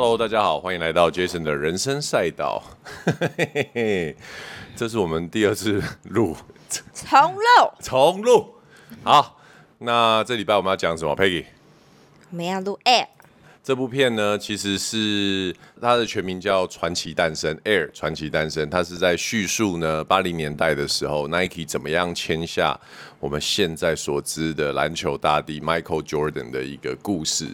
Hello，大家好，欢迎来到 Jason 的人生赛道。这是我们第二次录，重录，重录。好，那这礼拜我们要讲什么？Peggy，我们要录 Air。这部片呢，其实是它的全名叫《传奇诞生》，Air 传奇诞生。它是在叙述呢八零年代的时候，Nike 怎么样签下我们现在所知的篮球大帝 Michael Jordan 的一个故事。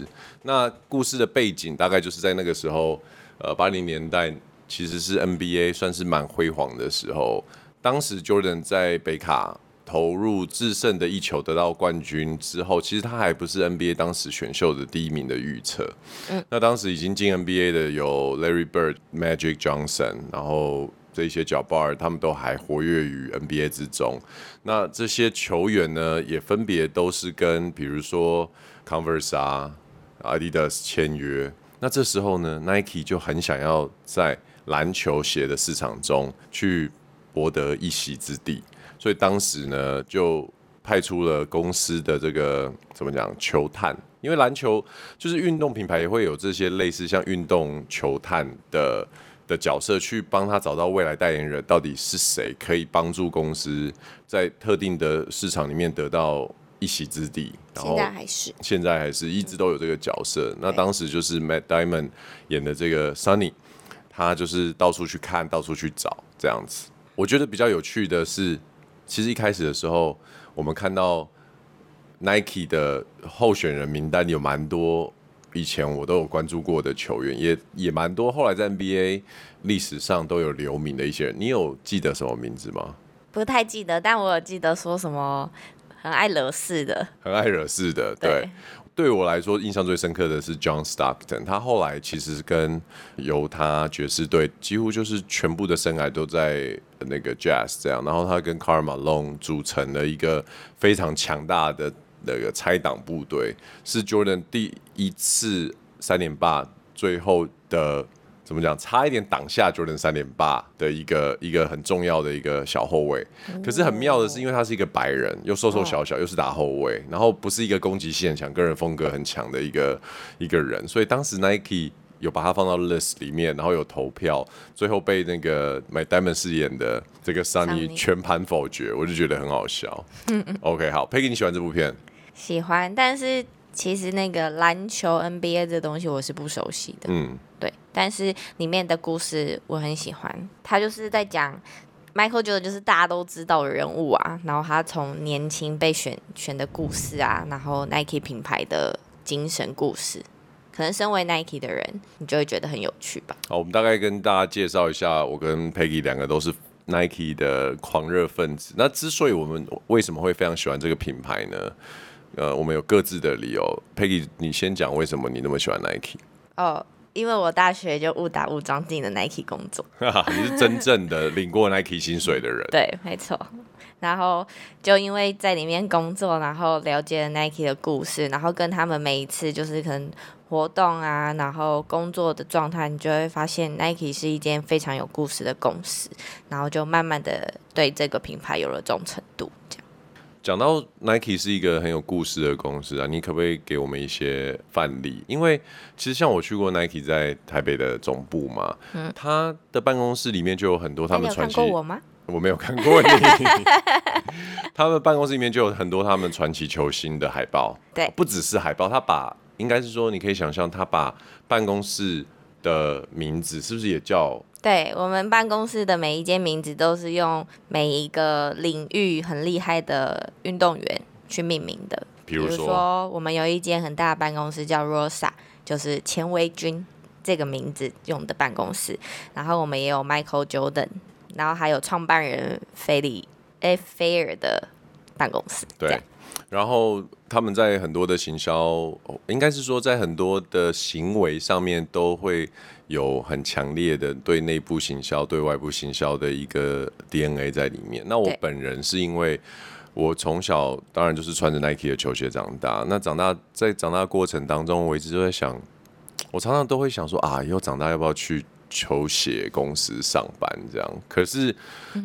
那故事的背景大概就是在那个时候，呃，八零年代其实是 NBA 算是蛮辉煌的时候。当时 Jordan 在北卡。投入制胜的一球得到冠军之后，其实他还不是 NBA 当时选秀的第一名的预测。嗯，那当时已经进 NBA 的有 Larry Bird、Magic Johnson，然后这些脚 bar 他们都还活跃于 NBA 之中。那这些球员呢，也分别都是跟比如说 Converse 啊、Adidas 签约。那这时候呢，Nike 就很想要在篮球鞋的市场中去博得一席之地。所以当时呢，就派出了公司的这个怎么讲球探，因为篮球就是运动品牌也会有这些类似像运动球探的的角色，去帮他找到未来代言人到底是谁，可以帮助公司在特定的市场里面得到一席之地。然后现在还是现在还是一直都有这个角色。嗯、那当时就是 Matt Damon 演的这个 Sunny，他就是到处去看，到处去找这样子。我觉得比较有趣的是。其实一开始的时候，我们看到 Nike 的候选人名单有蛮多，以前我都有关注过的球员，也也蛮多。后来在 NBA 历史上都有留名的一些人，你有记得什么名字吗？不太记得，但我有记得说什么很爱惹事的，很爱惹事的，对。对我来说，印象最深刻的是 John Stockton。他后来其实跟犹他爵士队几乎就是全部的生涯都在那个 Jazz 这样，然后他跟 Karl Malone 组成了一个非常强大的那个拆挡部队，是 Jordan 第一次三连霸最后的。怎么讲？差一点挡下 Jordan 三点八的一个一个很重要的一个小后卫。可是很妙的是，因为他是一个白人，又瘦瘦小小，又是打后卫，然后不是一个攻击性很强、个人风格很强的一个一个人，所以当时 Nike 有把他放到 list 里面，然后有投票，最后被那个 Matt Damon 饰演的这个 Sunny 全盘否决，我就觉得很好笑。嗯嗯。OK，好，Peggy，你喜欢这部片？喜欢，但是其实那个篮球 NBA 这东西我是不熟悉的。嗯。对，但是里面的故事我很喜欢，他就是在讲 Michael Jordan 就是大家都知道的人物啊，然后他从年轻被选选的故事啊，然后 Nike 品牌的精神故事，可能身为 Nike 的人，你就会觉得很有趣吧。好，我们大概跟大家介绍一下，我跟 Peggy 两个都是 Nike 的狂热分子。那之所以我们为什么会非常喜欢这个品牌呢？呃，我们有各自的理由。Peggy，你先讲为什么你那么喜欢 Nike？哦。因为我大学就误打误撞进了 Nike 工作，你是真正的领过 Nike 薪水的人。对，没错。然后就因为在里面工作，然后了解了 Nike 的故事，然后跟他们每一次就是可能活动啊，然后工作的状态，你就会发现 Nike 是一间非常有故事的公司，然后就慢慢的对这个品牌有了忠诚度。讲到 Nike 是一个很有故事的公司啊，你可不可以给我们一些范例？因为其实像我去过 Nike 在台北的总部嘛，嗯，他的办公室里面就有很多他们传奇。我吗？我没有看过你。他们办公室里面就有很多他们传奇球星的海报，对，不只是海报，他把应该是说你可以想象，他把办公室的名字是不是也叫？对，我们办公室的每一间名字都是用每一个领域很厉害的运动员去命名的。比如说，我们有一间很大的办公室叫 Rosa，就是钱维君这个名字用的办公室。然后我们也有 Michael Jordan，然后还有创办人菲利 F 菲尔的办公室。对，然后他们在很多的行销，应该是说在很多的行为上面都会。有很强烈的对内部行销、对外部行销的一个 DNA 在里面。那我本人是因为我从小当然就是穿着 Nike 的球鞋长大。那长大在长大过程当中，我一直都在想，我常常都会想说啊，以后长大要不要去球鞋公司上班这样？可是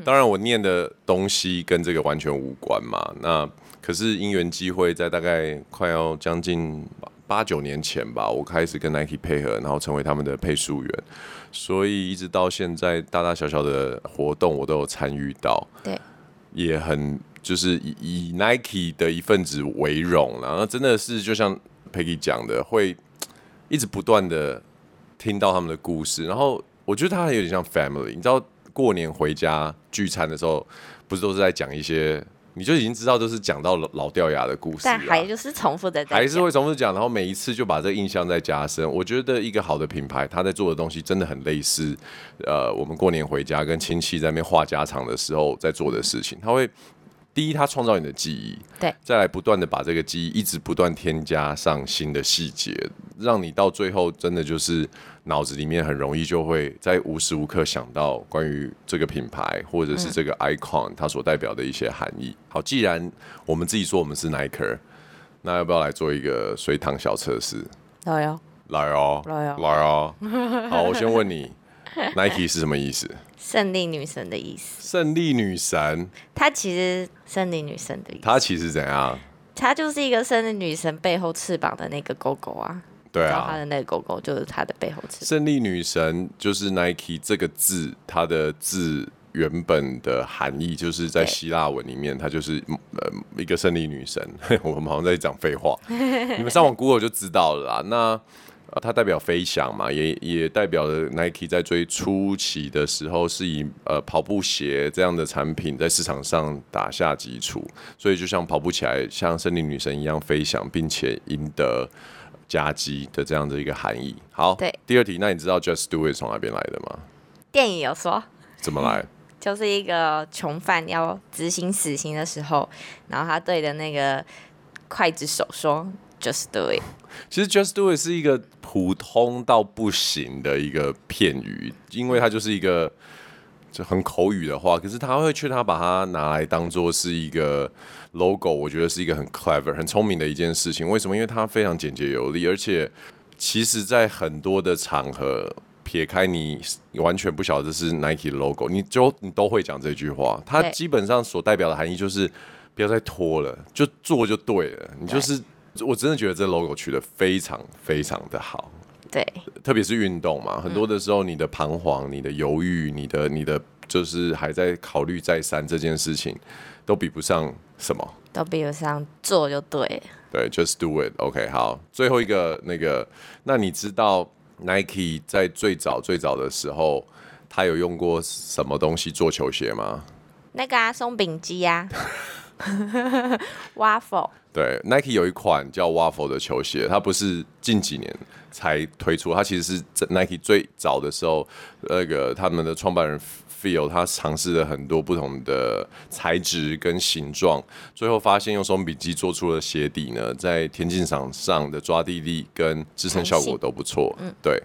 当然我念的东西跟这个完全无关嘛。那可是因缘机会，在大概快要将近。八九年前吧，我开始跟 Nike 配合，然后成为他们的配速员，所以一直到现在，大大小小的活动我都有参与到。对，也很就是以以 Nike 的一份子为荣，然后真的是就像 Peggy 讲的，会一直不断的听到他们的故事，然后我觉得他还有点像 family，你知道。过年回家聚餐的时候，不是都是在讲一些，你就已经知道就是讲到老老掉牙的故事，但还就是重复的，还是会重复讲，然后每一次就把这个印象再加深。我觉得一个好的品牌，他在做的东西真的很类似，呃，我们过年回家跟亲戚在那边话家常的时候在做的事情，他会。第一，它创造你的记忆，对，再来不断的把这个记忆一直不断添加上新的细节，让你到最后真的就是脑子里面很容易就会在无时无刻想到关于这个品牌或者是这个 icon 它所代表的一些含义。好，既然我们自己说我们是 Nike，那要不要来做一个随堂小测试？来哦，来哦，来哦，来哦。好，我先问你 Nike 是什么意思？胜利女神的意思。胜利女神，她其实胜利女神的意思。她其实怎样？她就是一个胜利女神背后翅膀的那个狗狗啊。对啊，她的那个狗狗就是她的背后翅膀。胜利女神就是 Nike 这个字，它的字原本的含义就是在希腊文里面，它就是呃一个胜利女神。我们好像在讲废话，你们上网 Google 就知道了啦。那它代表飞翔嘛，也也代表了 Nike 在最初期的时候是以呃跑步鞋这样的产品在市场上打下基础，所以就像跑步起来像森林女神一样飞翔，并且赢得佳绩的这样的一个含义。好，对，第二题，那你知道 Just Do It 从哪边来的吗？电影有说。怎么来？就是一个囚犯要执行死刑的时候，然后他对着那个刽子手说。Just do it。其实 Just do it 是一个普通到不行的一个片语，因为它就是一个就很口语的话。可是他会劝他把它拿来当做是一个 logo，我觉得是一个很 clever、很聪明的一件事情。为什么？因为它非常简洁有力，而且其实在很多的场合，撇开你完全不晓得这是 Nike 的 logo，你就你都会讲这句话。它基本上所代表的含义就是不要再拖了，就做就对了。你就是。我真的觉得这 logo 取得非常非常的好，对，特别是运动嘛，很多的时候你的彷徨、你的犹豫、你的你的就是还在考虑再三这件事情，都比不上什么，都比不上做就对，对，just do it，OK，、好，最后一个那个，那你知道 Nike 在最早最早的时候，他有用过什么东西做球鞋吗？那个啊，松饼机啊，Waffle。对，Nike 有一款叫 Waffle 的球鞋，它不是近几年才推出，它其实是在 Nike 最早的时候，那个他们的创办人 Phil 他尝试了很多不同的材质跟形状，最后发现用松饼机做出了鞋底呢，在田径场上的抓地力跟支撑效果都不错。嗯，对。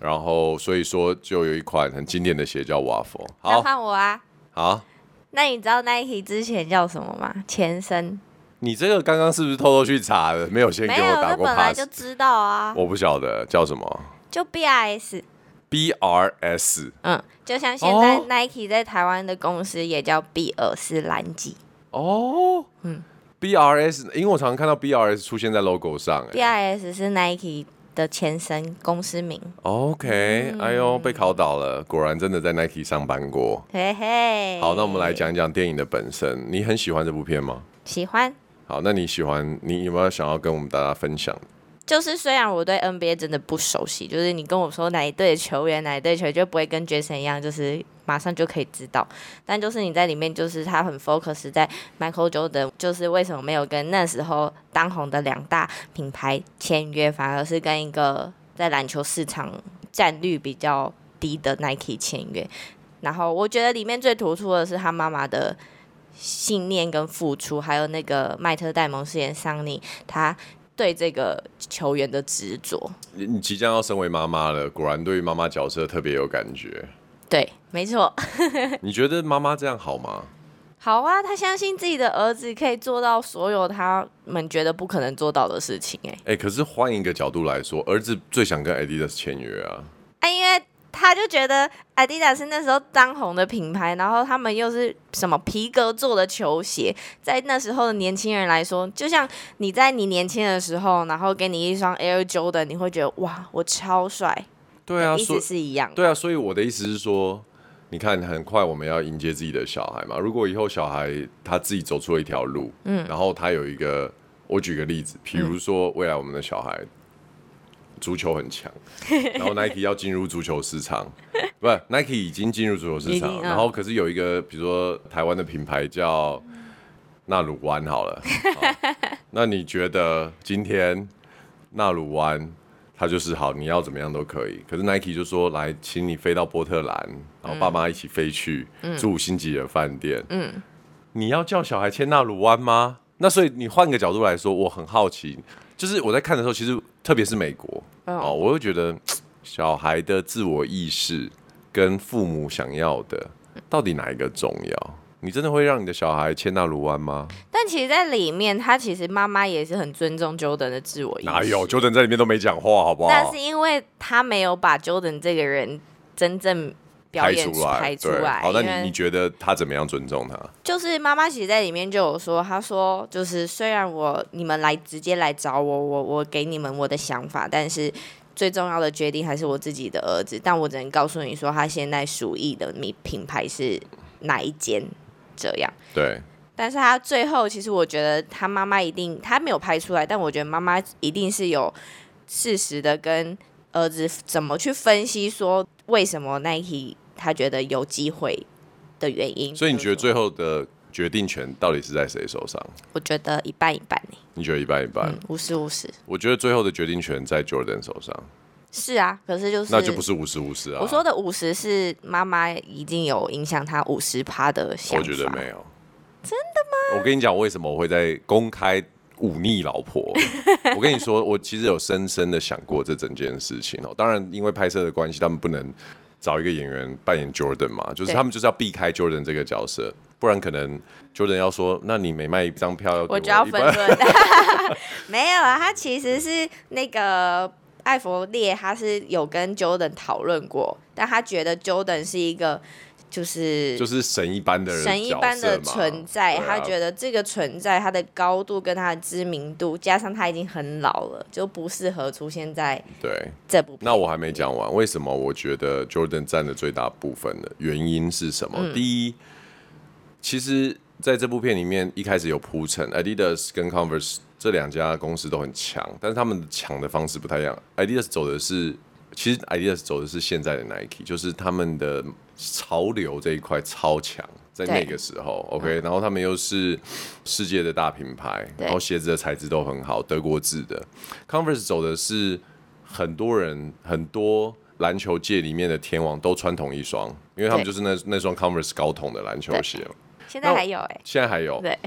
然后所以说就有一款很经典的鞋叫 Waffle。好，换我啊。好。那你知道 Nike 之前叫什么吗？前身。你这个刚刚是不是偷偷去查的？没有先给我打过 pass。本来就知道啊。我不晓得叫什么。就 BRS。BRS。嗯，就像现在 Nike 在台湾的公司也叫比尔斯蓝吉。哦。嗯。BRS，因为我常常看到 BRS 出现在 logo 上。BRS 是 Nike 的前身公司名。OK，嗯，哎呦，被考倒了，果然真的在 Nike 上班过。嘿嘿。好，那我们来讲一讲电影的本身。你很喜欢这部片吗？喜欢。好，那你喜欢？你有没有想要跟我们大家分享？就是虽然我对 NBA 真的不熟悉，就是你跟我说哪一队的球员，哪一队球员就不会跟 Jason 一样，就是马上就可以知道。但就是你在里面，就是他很 focus 在 Michael Jordan，就是为什么没有跟那时候当红的两大品牌签约，反而是跟一个在篮球市场占率比较低的 Nike 签约。然后我觉得里面最突出的是他妈妈的。信念跟付出，还有那个麦特戴蒙饰演桑尼，他对这个球员的执着。你即将要身为妈妈了，果然对于妈妈角色特别有感觉。对，没错。你觉得妈妈这样好吗？好啊，他相信自己的儿子可以做到所有他们觉得不可能做到的事情。哎，哎，可是换一个角度来说，儿子最想跟 Adidas 签约啊。哎，因为。他就觉得 Adidas 是那时候当红的品牌，然后他们又是什么皮革做的球鞋，在那时候的年轻人来说，就像你在你年轻的时候，然后给你一双 Air Jordan，你会觉得哇，我超帅。对啊，意思是一样。对啊，所以我的意思是说，你看，很快我们要迎接自己的小孩嘛。如果以后小孩他自己走出了一条路，嗯，然后他有一个，我举个例子，比如说未来我们的小孩。足球很强，然后 Nike 要进入足球市场，不是 Nike 已经进入足球市场，然后可是有一个，比如说台湾的品牌叫纳鲁湾，好了。好，那你觉得今天纳鲁湾它就是好，你要怎么样都可以，可是 Nike 就说来，请你飞到波特兰，然后爸妈一起飞去住五星级的饭店，嗯，你要叫小孩签纳鲁湾吗？那所以你换个角度来说，我很好奇，就是我在看的时候，其实特别是美国。哦，我又觉得小孩的自我意识跟父母想要的，到底哪一个重要？你真的会让你的小孩迁纳卢湾吗？但其实，在里面，他其实妈妈也是很尊重 Jordan 的自我意识。哪有 Jordan 在里面都没讲话，好不好？那是因为他没有把 Jordan 这个人真正。拍出来，拍出来。好，那你你觉得他怎么样尊重他？就是妈妈其实在里面就有说，他说就是虽然我你们来直接来找我，我我给你们我的想法，但是最重要的决定还是我自己的儿子。但我只能告诉你说，他现在属意的品品牌是哪一间？这样。对。但是他最后其实我觉得他妈妈一定他没有拍出来，但我觉得妈妈一定是有适时的跟儿子怎么去分析说为什么 Nike。他觉得有机会的原因，所以你觉得最后的决定权到底是在谁手上？我觉得一半一半。你觉得一半一半？五十五十。我觉得最后的决定权在 Jordan 手上。是啊，可是就是那就不是五十五十啊。我说的五十是妈妈已经有影响他五十趴的想法。我觉得没有。真的吗？我跟你讲，为什么我会在公开忤逆老婆？我跟你说，我其实有深深的想过这整件事情哦。当然，因为拍摄的关系，他们不能。找一个演员扮演 Jordan 嘛，就是他们就是要避开 Jordan 这个角色，不然可能 Jordan 要说，那你每卖一张票要我，我就要分 润。没有啊，他其实是那个艾弗列，他是有跟 Jordan 讨论过，但他觉得 Jordan 是一个。就是就是神一般的人，神一般的存在。他觉得这个存在，他的高度跟他的知名度，加上他已经很老了，就不适合出现在对这部片。那我还没讲完，为什么我觉得 Jordan 占的最大部分的原因是什么？嗯、第一，其实在这部片里面一开始有铺陈，Adidas 跟 Converse 这两家公司都很强，但是他们强的方式不太一样。Adidas 走的是。其实 Adidas 走的是现在的 Nike，就是他们的潮流这一块超强，在那个时候，OK，然后他们又是世界的大品牌，然后鞋子的材质都很好，德国制的。Converse 走的是很多人很多篮球界里面的天王都穿同一双，因为他们就是那那双 Converse 高筒的篮球鞋。现在还有哎、欸，现在还有，对，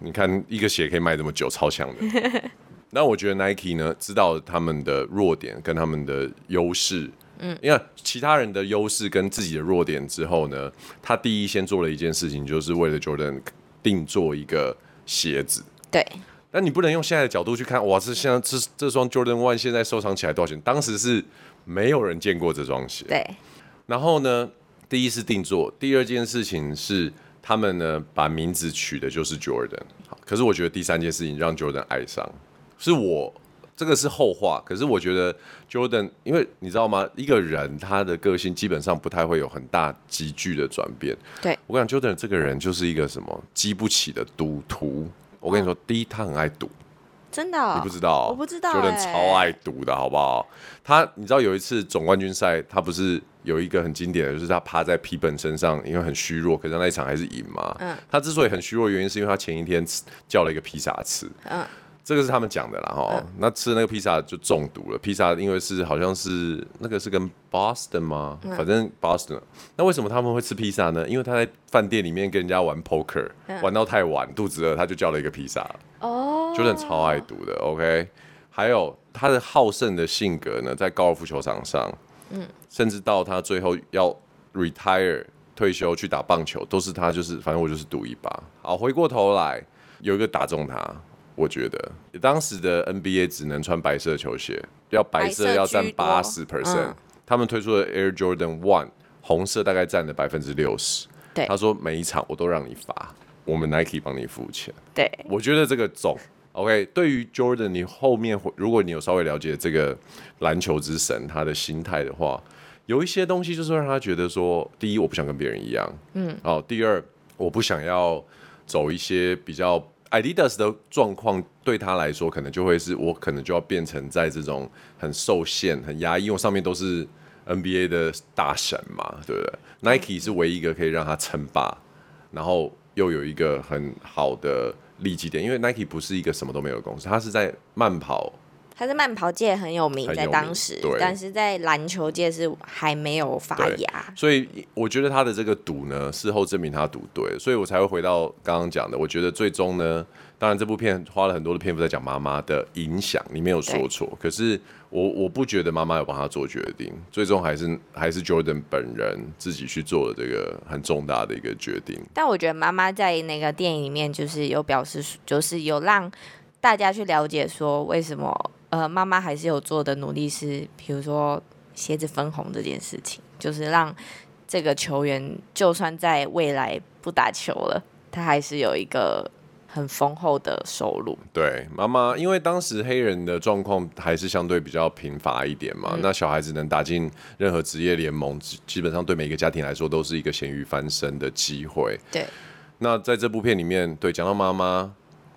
你看一个鞋可以卖这么久，超强的。那我觉得 Nike 呢，知道他们的弱点跟他们的优势，嗯，因为其他人的优势跟自己的弱点之后呢，他第一先做了一件事情，就是为了 Jordan 定做一个鞋子。对。那你不能用现在的角度去看，哇，这现在这这双 Jordan One 现在收藏起来多少钱？当时是没有人见过这双鞋。对。然后呢，第一是定做，第二件事情是他们呢把名字取的就是 Jordan。好，可是我觉得第三件事情让 Jordan 爱上。是我这个是后话，可是我觉得 Jordan，因为你知道吗？一个人他的个性基本上不太会有很大急剧的转变。对，我讲，Jordan 这个人就是一个什么激不起的赌徒。我跟你说，第一他很爱赌，真的、哦，你不知道？我不知道，Jordan 超爱赌的，好不好？他你知道有一次总冠军赛，他不是有一个很经典的，就是他趴在皮本身上，因为很虚弱，可是那一场还是赢嘛。嗯。他之所以很虚弱，原因是因为他前一天叫了一个披萨吃。嗯。这个是他们讲的啦，哈、嗯，那吃那个披萨就中毒了。披萨因为是好像是那个是跟 Boston 吗？嗯、反正 Boston。那为什么他们会吃披萨呢？因为他在饭店里面跟人家玩 poker，、嗯、玩到太晚，肚子饿，他就叫了一个披萨。哦，Jordan 超爱赌的。OK，还有他的好胜的性格呢，在高尔夫球场上，嗯，甚至到他最后要 retire 退休去打棒球，都是他就是反正我就是赌一把。好，回过头来有一个打中他。我觉得。当时的 NBA 只能穿白色球鞋，要白色要占八十 percent，他们推出的 Air Jordan One 红色大概占了百分之六十。对，他说每一场我都让你罚，我们 Nike 帮你付钱。对，我觉得这个总。OK，对于 Jordan，你后面如果你有稍微了解这个篮球之神他的心态的话，有一些东西就是让他觉得说，第一，我不想跟别人一样，嗯，哦，第二，我不想要走一些比较 Adidas 的状况，对他来说，可能就会是我可能就要变成在这种很受限、很压抑，因为上面都是 NBA 的大神嘛，对不对？Nike 是唯一一个可以让他称霸，然后又有一个很好的。利基点，因为 Nike 不是一个什么都没有的公司，它是在慢跑，它是慢跑界很有名，在当时，但是在篮球界是还没有发芽。所以我觉得他的这个赌呢，事后证明他赌对，所以我才会回到刚刚讲的。我觉得最终呢，当然这部片花了很多的篇幅在讲妈妈的影响，你没有说错，可是。我我不觉得妈妈有帮他做决定，最终还是还是 Jordan 本人自己去做了这个很重大的一个决定。但我觉得妈妈在那个电影里面就是有表示，就是有让大家去了解说为什么呃妈妈还是有做的努力是，比如说鞋子分红这件事情，就是让这个球员就算在未来不打球了，他还是有一个。很丰厚的收入。对，妈妈，因为当时黑人的状况还是相对比较贫乏一点嘛，嗯、那小孩子能打进任何职业联盟，基本上对每个家庭来说都是一个咸鱼翻身的机会。对。那在这部片里面，对，讲到妈妈，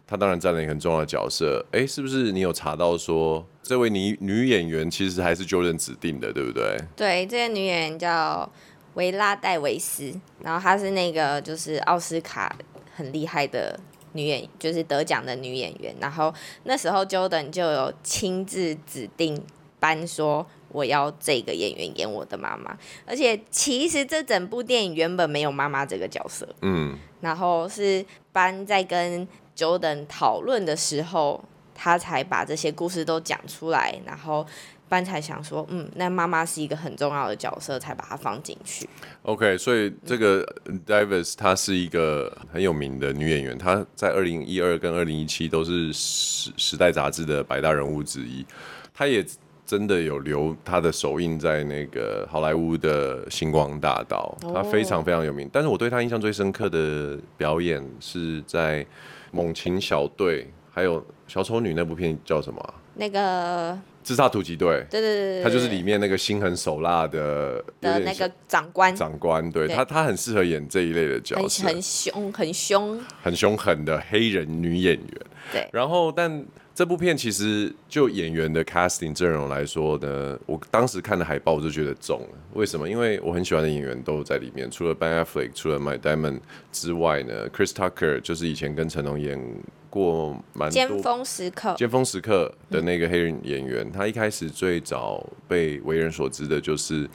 她当然占了一个很重要的角色。哎，是不是你有查到说，这位女女演员其实还是 Jordan 指定的，对不对？对，这个女演员叫维拉戴维斯，然后她是那个就是奥斯卡很厉害的。女演就是得奖的女演员，然后那时候 Jordan 就有亲自指定班说，我要这个演员演我的妈妈，而且其实这整部电影原本没有妈妈这个角色，嗯，然后是班在跟 Jordan 讨论的时候，他才把这些故事都讲出来，然后。班才想说，嗯，那妈妈是一个很重要的角色，才把它放进去。OK，所以这个 Davis 她是一个很有名的女演员，她在二零一二跟二零一七都是时时代杂志的百大人物之一。她也真的有留她的手印在那个好莱坞的星光大道，她非常非常有名。但是我对她印象最深刻的表演是在《猛禽小队》还有《小丑女》那部片叫什么啊？那个。自杀突击队，对对对对，他就是里面那个心狠手辣的的那个长官。长官，对，对他，他很适合演这一类的角色，很凶，很凶，很凶狠的黑人女演员。对，然后，但这部片其实就演员的 casting 阵容来说呢，我当时看的海报我就觉得中了。为什么？因为我很喜欢的演员都在里面，除了 Ben Affleck，除了 Matt Damon 之外呢，Chris Tucker 就是以前跟成龙演。过蛮多尖峰时刻，尖峰时刻的那个黑人演员，嗯、他一开始最早被为人所知的就是，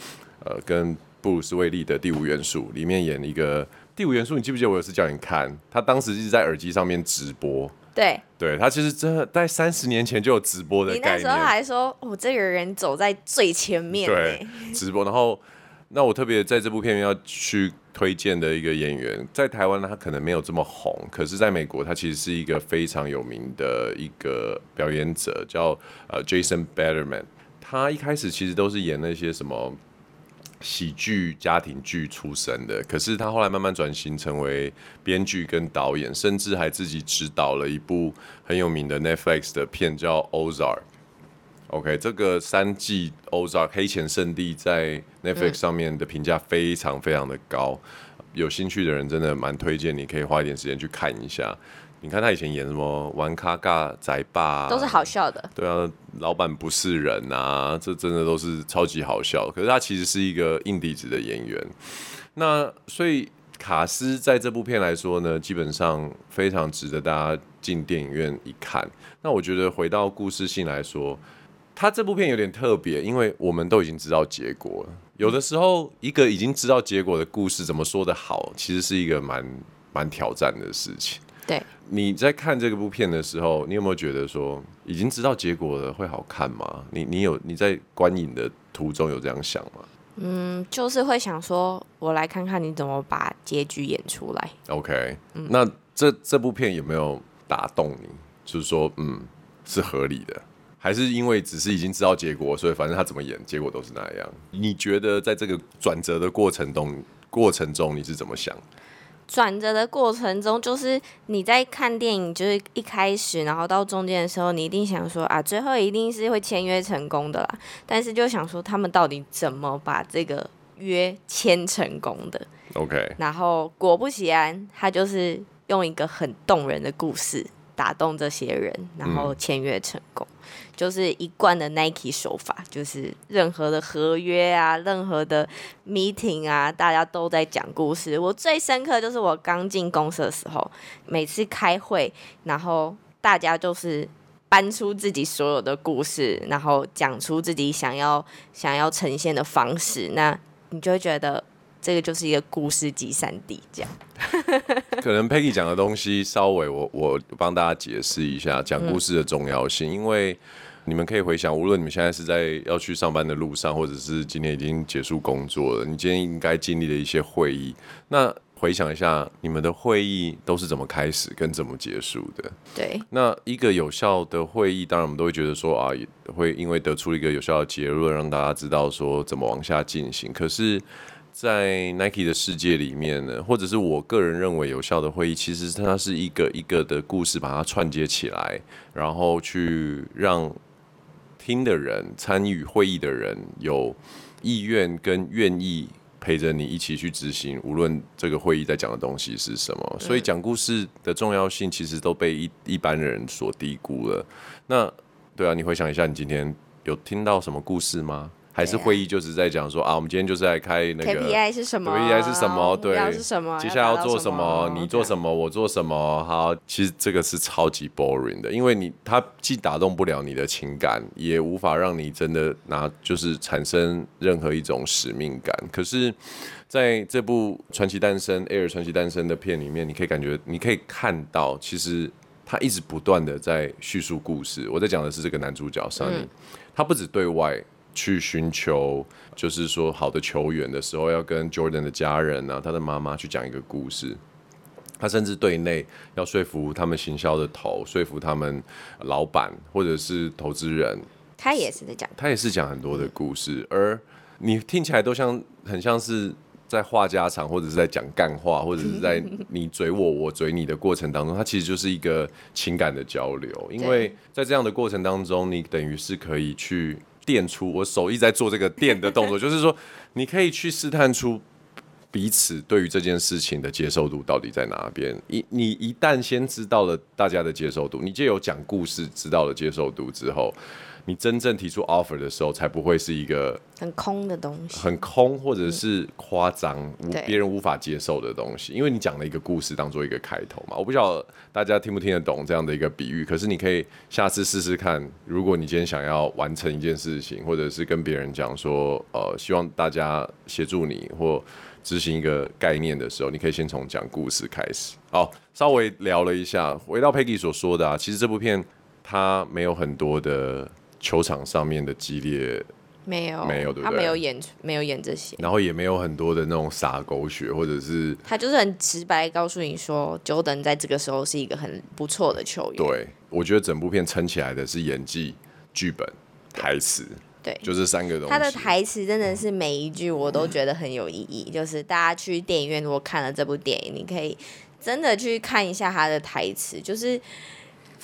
呃，跟布鲁斯威利的《第五元素》里面演一个《第五元素》，你记不记得我有次叫你看？他当时一直在耳机上面直播，对，对他其实真的在三十年前就有直播的概念。你那时候还说，我、哦、这个人走在最前面，对，直播。然后，那我特别在这部片要去。推荐的一个演员，在台湾呢，他可能没有这么红，可是在美国，他其实是一个非常有名的一个表演者，叫呃 Jason Bateman。他一开始其实都是演那些什么喜剧、家庭剧出身的，可是他后来慢慢转型成为编剧跟导演，甚至还自己执导了一部很有名的 Netflix 的片，叫 Ozark。OK，这个三季《Ozark》黑钱圣地在 Netflix 上面的评价非常非常的高，嗯，有兴趣的人真的蛮推荐，你可以花一点时间去看一下。你看他以前演什么《玩咖尬宅爸》，都是好笑的。对啊，老板不是人啊，这真的都是超级好笑。可是他其实是一个硬底子的演员。那所以卡斯在这部片来说呢，基本上非常值得大家进电影院一看。那我觉得回到故事性来说。他这部片有点特别，因为我们都已经知道结果了。有的时候，一个已经知道结果的故事，怎么说的好，其实是一个蛮蛮挑战的事情。对，你在看这个部片的时候，你有没有觉得说，已经知道结果了会好看吗？你你有你在观影的途中有这样想吗？嗯，就是会想说，我来看看你怎么把结局演出来。OK，嗯，那这这部片有没有打动你？就是说，嗯，是合理的。还是因为只是已经知道结果，所以反正他怎么演，结果都是那样。你觉得在这个转折的过程中，过程中你是怎么想？转折的过程中，就是你在看电影，就是一开始，然后到中间的时候，你一定想说啊，最后一定是会签约成功的啦。但是就想说，他们到底怎么把这个约签成功的？OK。然后果不其然，他就是用一个很动人的故事打动这些人，然后签约成功。嗯就是一贯的 Nike 手法，就是任何的合约啊，任何的 meeting 啊，大家都在讲故事。我最深刻就是我刚进公司的时候，每次开会，然后大家就是搬出自己所有的故事，然后讲出自己想要想要呈现的方式，那你就会觉得这个就是一个故事集散地，这样。可能 Peggy 讲的东西稍微我我帮大家解释一下讲故事的重要性，嗯、因为。你们可以回想，无论你们现在是在要去上班的路上，或者是今天已经结束工作了，你今天应该经历的一些会议，那回想一下，你们的会议都是怎么开始跟怎么结束的？对。那一个有效的会议，当然我们都会觉得说啊，会因为得出一个有效的结论，让大家知道说怎么往下进行。可是，在 Nike 的世界里面呢，或者是我个人认为有效的会议，其实它是一个一个的故事，把它串接起来，然后去让。听的人、参与会议的人有意愿跟愿意陪着你一起去执行，无论这个会议在讲的东西是什么。所以讲故事的重要性其实都被一一般人所低估了。那对啊，你回想一下，你今天有听到什么故事吗？还是会议就是在讲说啊，我们今天就是来开那个 KPI 是什么？KPI 是什么？对，是什么？接下来要做什么？你做什么？我做什么？好，其实这个是超级 boring 的，因为你它既打动不了你的情感，也无法让你真的拿就是产生任何一种使命感。可是在这部《传奇诞生》Air 传奇诞生的片里面，你可以感觉，你可以看到，其实他一直不断的在叙述故事。我在讲的是这个男主角 Sunny，他不止对外。去寻求，就是说好的球员的时候，要跟 Jordan 的家人啊，他的妈妈去讲一个故事。他甚至对内要说服他们行销的头，说服他们老板或者是投资人。他也是在讲，他也是讲很多的故事，而你听起来都像很像是在话家常，或者是在讲干话，或者是在你嘴我，我嘴你的过程当中，他其实就是一个情感的交流。因为在这样的过程当中，你等于是可以去。垫出，我手一直在做这个垫的动作，就是说，你可以去试探出彼此对于这件事情的接受度到底在哪边。一你一旦先知道了大家的接受度，你就有讲故事知道了接受度之后。你真正提出 offer 的时候，才不会是一个很空的东西，很空或者是夸张、无别人无法接受的东西。因为你讲了一个故事当做一个开头嘛。我不晓得大家听不听得懂这样的一个比喻，可是你可以下次试试看。如果你今天想要完成一件事情，或者是跟别人讲说，呃，希望大家协助你或执行一个概念的时候，你可以先从讲故事开始。好，稍微聊了一下，回到 Peggy 所说的啊，其实这部片它没有很多的。球场上面的激烈没有没有，对不对？他没有演没有演这些，然后也没有很多的那种洒狗血，或者是他就是很直白告诉你说，Jordan 在这个时候是一个很不错的球员。对，我觉得整部片撑起来的是演技、剧本、台词，对，就这三个东西。他的台词真的是每一句我都觉得很有意义。嗯、就是大家去电影院如果看了这部电影，你可以真的去看一下他的台词，就是。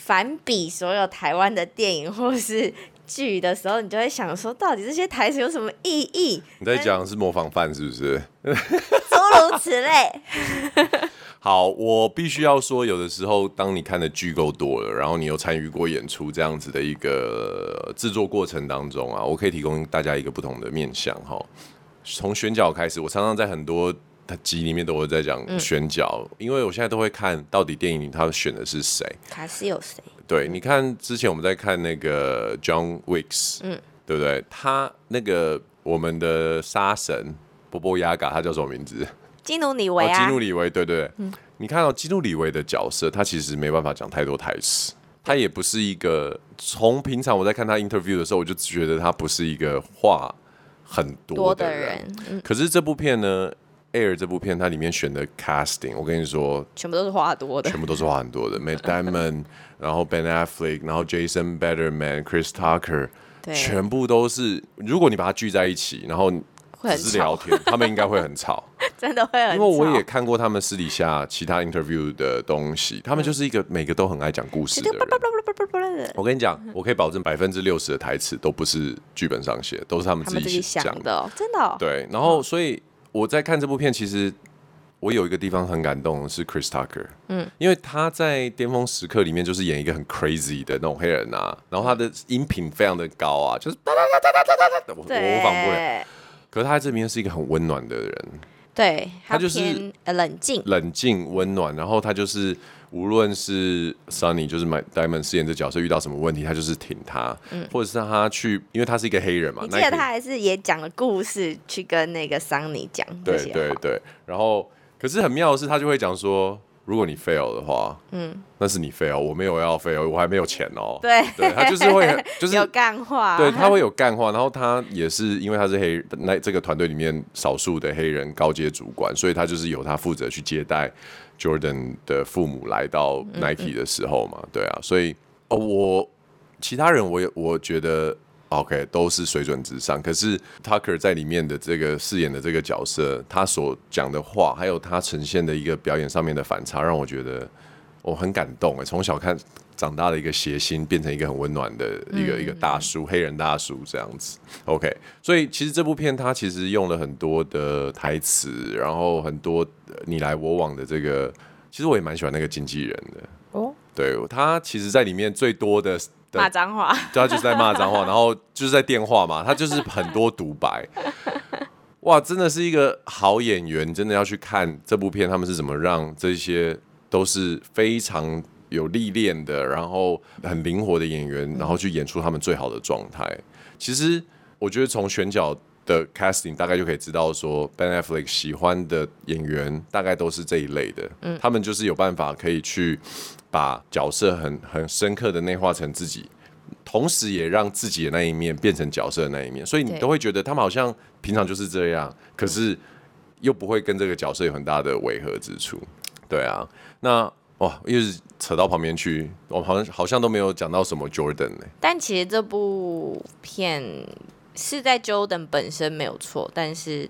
反比所有台湾的电影或是剧的时候，你就会想说，到底这些台词有什么意义？你在讲是模仿犯是不是？诸如此类。好，我必须要说，有的时候当你看的剧够多了，然后你又参与过演出这样子的一个制作过程当中啊，我可以提供大家一个不同的面向哈。从选角开始，我常常在很多。他集里面都会在讲选角，嗯，因为我现在都会看到底电影里他选的是谁，卡斯有谁？对，你看之前我们在看那个 John Wick，嗯，对不对？他那个我们的杀神波波亚嘎，他叫什么名字？基努里维啊，基努里维，对对对，嗯，你看到基努里维的角色，他其实没办法讲太多台词，他也不是一个从平常我在看他 interview 的时候，我就觉得他不是一个话很多的人，的人，嗯，可是这部片呢？Air 这部片，它里面选的 casting，我跟你说，全部都是花很多的，全部都是花很多的。Matt Damon，然后 Ben Affleck，然后 Jason Bateman，Chris Tucker，全部都是。如果你把它聚在一起，然后只是聊天，他们应该会很吵，真的会很吵。因为我也看过他们私底下其他 interview 的东西，他们就是一个每个都很爱讲故事的人。我跟你讲，我可以保证百分之六十的台词都不是剧本上写，都是他们自己想的，真的。对，然后所以。我在看这部片，其实我有一个地方很感动，是 Chris Tucker，嗯，因为他在《巅峰时刻》里面就是演一个很 crazy 的那种黑人啊，然后他的音频非常的高啊，就是哒哒哒哒哒哒哒，我模仿不了。可是他在这边是一个很温暖的人，对，他就是冷静、冷静、温暖，然后他就是。无论是 Sunny 就是 My Diamond 饰演这角色遇到什么问题，他就是挺他，嗯、或者是他去，因为他是一个黑人嘛。你记得他还是也讲了故事去跟那个 Sunny 讲。对对对，然后可是很妙的是，他就会讲说，如果你 fail 的话，嗯，那是你 fail，我没有要 fail，我还没有钱哦。对，对他就是会 就是有干话，对他会有干话，然后他也是因为他是黑那这个团队里面少数的黑人高阶主管，所以他就是由他负责去接待。Jordan 的父母来到 Nike 的时候嘛，嗯嗯对啊，所以哦，我其他人我也我觉得 OK 都是水准之上，可是 Tucker 在里面的这个饰演的这个角色，他所讲的话，还有他呈现的一个表演上面的反差，让我觉得我很感动哎，从小看。长大的一个谐星，变成一个很温暖的一个、嗯、一个大叔，黑人大叔这样子。OK，所以其实这部片它其实用了很多的台词，然后很多你来我往的这个，其实我也蛮喜欢那个经纪人的。哦，对，他其实在里面最多的骂脏话，对，他就是在骂脏话，然后就是在电话嘛，他就是很多独白。哇，真的是一个好演员，真的要去看这部片，他们是怎么让这些都是非常。有历练的，然后很灵活的演员，然后去演出他们最好的状态。其实我觉得从选角的 casting 大概就可以知道，说 Ben Affleck 喜欢的演员大概都是这一类的。嗯，他们就是有办法可以去把角色很很深刻的内化成自己，同时也让自己的那一面变成角色的那一面。所以你都会觉得他们好像平常就是这样，可是又不会跟这个角色有很大的违和之处。对啊，那。哇，又是扯到旁边去，我好像好像都没有讲到什么 Jordan 呢。但其实这部片是在 Jordan 本身没有错，但是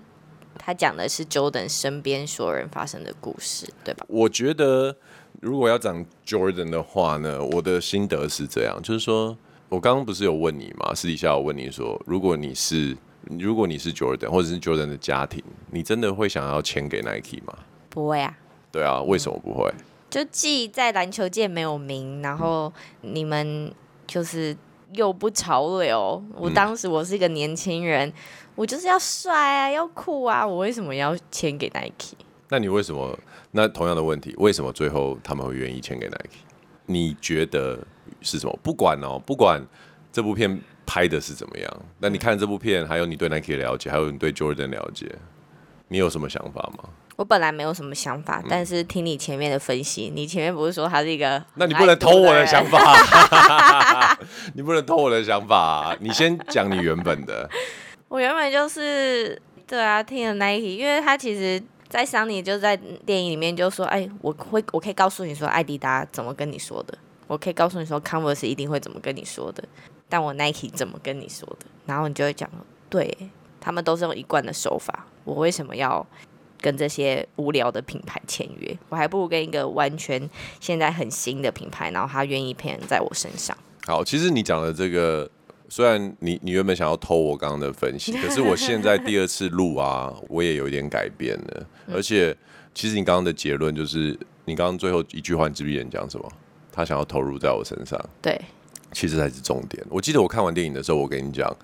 他讲的是 Jordan 身边所有人发生的故事，对吧？我觉得如果要讲 Jordan 的话呢，我的心得是这样，就是说我刚刚不是有问你吗？私底下我问你说，如果你是如果你是 Jordan 或者是 Jordan 的家庭，你真的会想要签给 Nike 吗？不会啊。对啊，为什么不会？嗯就既在篮球界没有名，然后你们就是又不潮流。我当时我是一个年轻人，我就是要帅啊，要酷啊，我为什么要签给 Nike？那你为什么？那同样的问题，为什么最后他们会愿意签给 Nike？你觉得是什么？不管哦，不管这部片拍的是怎么样，那你看这部片，还有你对 Nike 的了解，还有你对 Jordan 了解，你有什么想法吗？我本来没有什么想法，但是听你前面的分析，你前面不是说他是一个……那 你不能偷我的想法，你不能偷我的想法，你先讲你原本的。我原本就是对啊，听了 Nike，因为他其实，在 Sonny 就在电影里面就说：“哎，我会，我可以告诉你说，艾迪达怎么跟你说的，我可以告诉你说，Converse 一定会怎么跟你说的，但我 Nike 怎么跟你说的？”然后你就会讲：“对，他们都是用一贯的手法，我为什么要？”跟这些无聊的品牌签约，我还不如跟一个完全现在很新的品牌，然后他愿意骗在我身上。好，其实你讲的这个，虽然你你原本想要偷我刚刚的分析，可是我现在第二次录啊，我也有一点改变了。而且，其实你刚刚的结论就是，你刚刚最后一句话，你知不记得讲什么？他想要投入在我身上。对，其实才是重点。我记得我看完电影的时候，我跟你讲，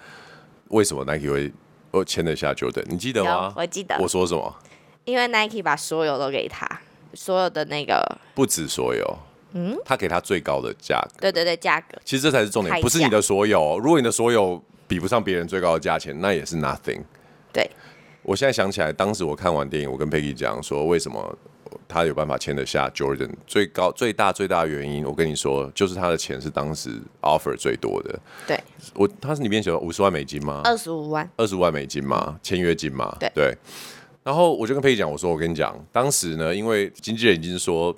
为什么 Nike 会我签得下 Jordan，你记得吗？我记得。我说什么？因为 Nike 把所有都给他，所有的那个不止所有，嗯，他给他最高的价格，对对对，价格，其实这才是重点，不是你的所有。如果你的所有比不上别人最高的价钱，那也是 nothing。对，我现在想起来，当时我看完电影，我跟 Peggy 讲说，为什么他有办法签得下 Jordan 最高最大最大的原因，我跟你说，就是他的钱是当时 offer 最多的。对，我他是里面写了五十万美金吗？二十五万，二十五万美金吗？签约金吗？对。对然后我就跟佩奇讲，我说我跟你讲，当时呢，因为经纪人已经说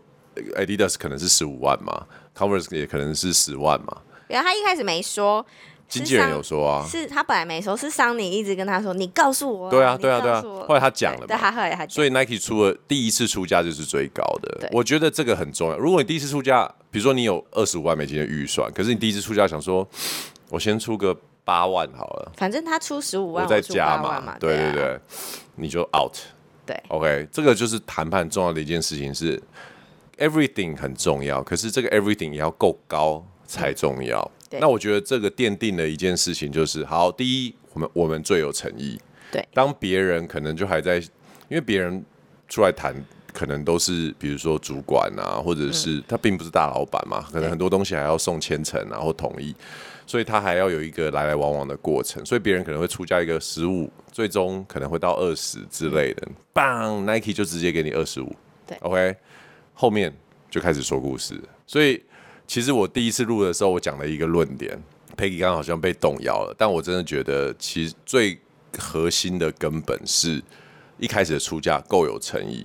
Adidas 可能是十五万嘛，Converse 也可能是十万嘛。然后他一开始没说。经纪人有说啊，是他本来没说，是桑尼一直跟他说，你告诉我、啊。对啊，对啊，对啊。后来他讲了嘛，对，他后来他讲。所以 Nike 出了第一次出价就是最高的，我觉得这个很重要。如果你第一次出价，比如说你有二十五万美金的预算，可是你第一次出价想说，我先出个八万好了，反正他出十五万，我再加嘛，嘛对对对，你就 out。对，OK，这个就是谈判重要的一件事情是 everything 很重要，可是这个 everything 也要够高才重要。嗯那我觉得这个奠定了一件事情，就是好，第一，我们我们最有诚意。对，当别人可能就还在，因为别人出来谈，可能都是比如说主管啊，或者是他并不是大老板嘛，可能很多东西还要送千层啊或同意，所以他还要有一个来来往往的过程，所以别人可能会出价一个十五，最终可能会到二十之类的，棒，Nike 就直接给你二十五。对，OK，后面就开始说故事，所以。其实我第一次录的时候，我讲了一个论点，Peggy 刚刚好像被动摇了，但我真的觉得，其实最核心的根本是一开始的出价够有诚意，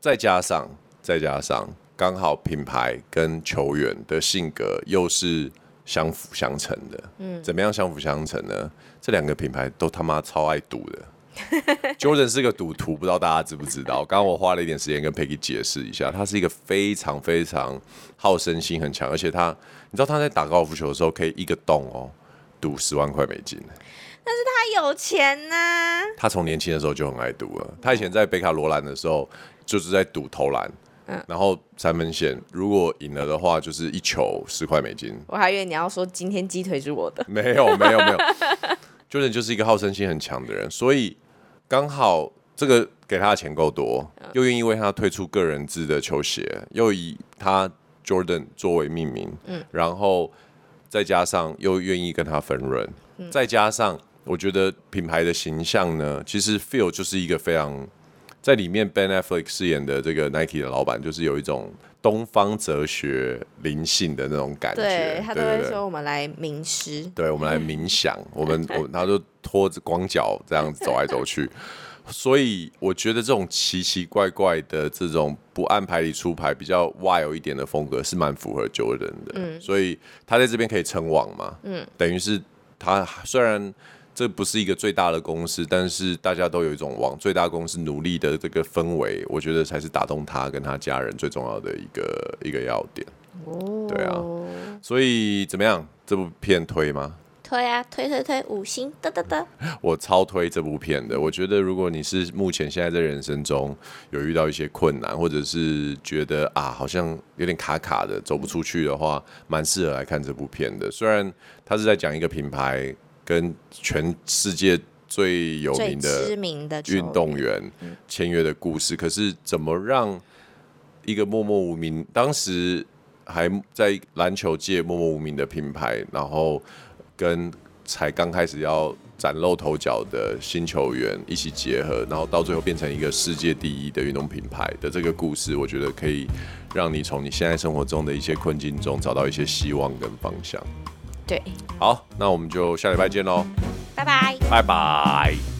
再加上再加上刚好品牌跟球员的性格又是相辅相成的，嗯，怎么样相辅相成呢？这两个品牌都他妈超爱赌的。Jordan 是个赌徒，不知道大家知不知道？刚刚我花了一点时间跟 Peggy 解释一下，他是一个非常非常好胜心很强，而且他，你知道他在打高尔夫球的时候可以一个洞哦赌十万块美金。但是他有钱呐、啊。他从年轻的时候就很爱赌了。他以前在北卡罗兰的时候就是在赌投篮，嗯，然后三分线如果赢了的话就是一球十块美金。我还以为你要说今天鸡腿是我的。没有没有没有。Jordan 就是一个好胜心很强的人，所以刚好这个给他的钱够多，又愿意为他推出个人制的球鞋，又以他 Jordan 作为命名，嗯，然后再加上又愿意跟他分润，嗯，再加上我觉得品牌的形象呢，其实 Feel 就是一个非常在里面 Ben Affleck 饰演的这个 Nike 的老板，就是有一种。东方哲学灵性的那种感觉，对，他都会说我们来冥思，对，我们来冥想，我们我他就拖着光脚这样子走来走去，所以我觉得这种奇奇怪怪的这种不按牌理出牌、比较 wild 一点的风格是蛮符合 Jordan 的，嗯，所以他在这边可以称王嘛，嗯，等于是他虽然。这不是一个最大的公司，但是大家都有一种往最大公司努力的这个氛围，我觉得才是打动他跟他家人最重要的一个一个要点。哦，对啊，所以怎么样？这部片推吗？推啊，推推推，五星得得得。我超推这部片的。我觉得如果你是目前现在在人生中有遇到一些困难，或者是觉得啊好像有点卡卡的走不出去的话，蛮适合来看这部片的。虽然他是在讲一个品牌。跟全世界最有名的、知名的运动员签约的故事，可是怎么让一个默默无名、当时还在篮球界默默无名的品牌，然后跟才刚开始要崭露头角的新球员一起结合，然后到最后变成一个世界第一的运动品牌的这个故事，我觉得可以让你从你现在生活中的一些困境中找到一些希望跟方向。对，好，那我们就下礼拜见喽，拜拜，拜拜。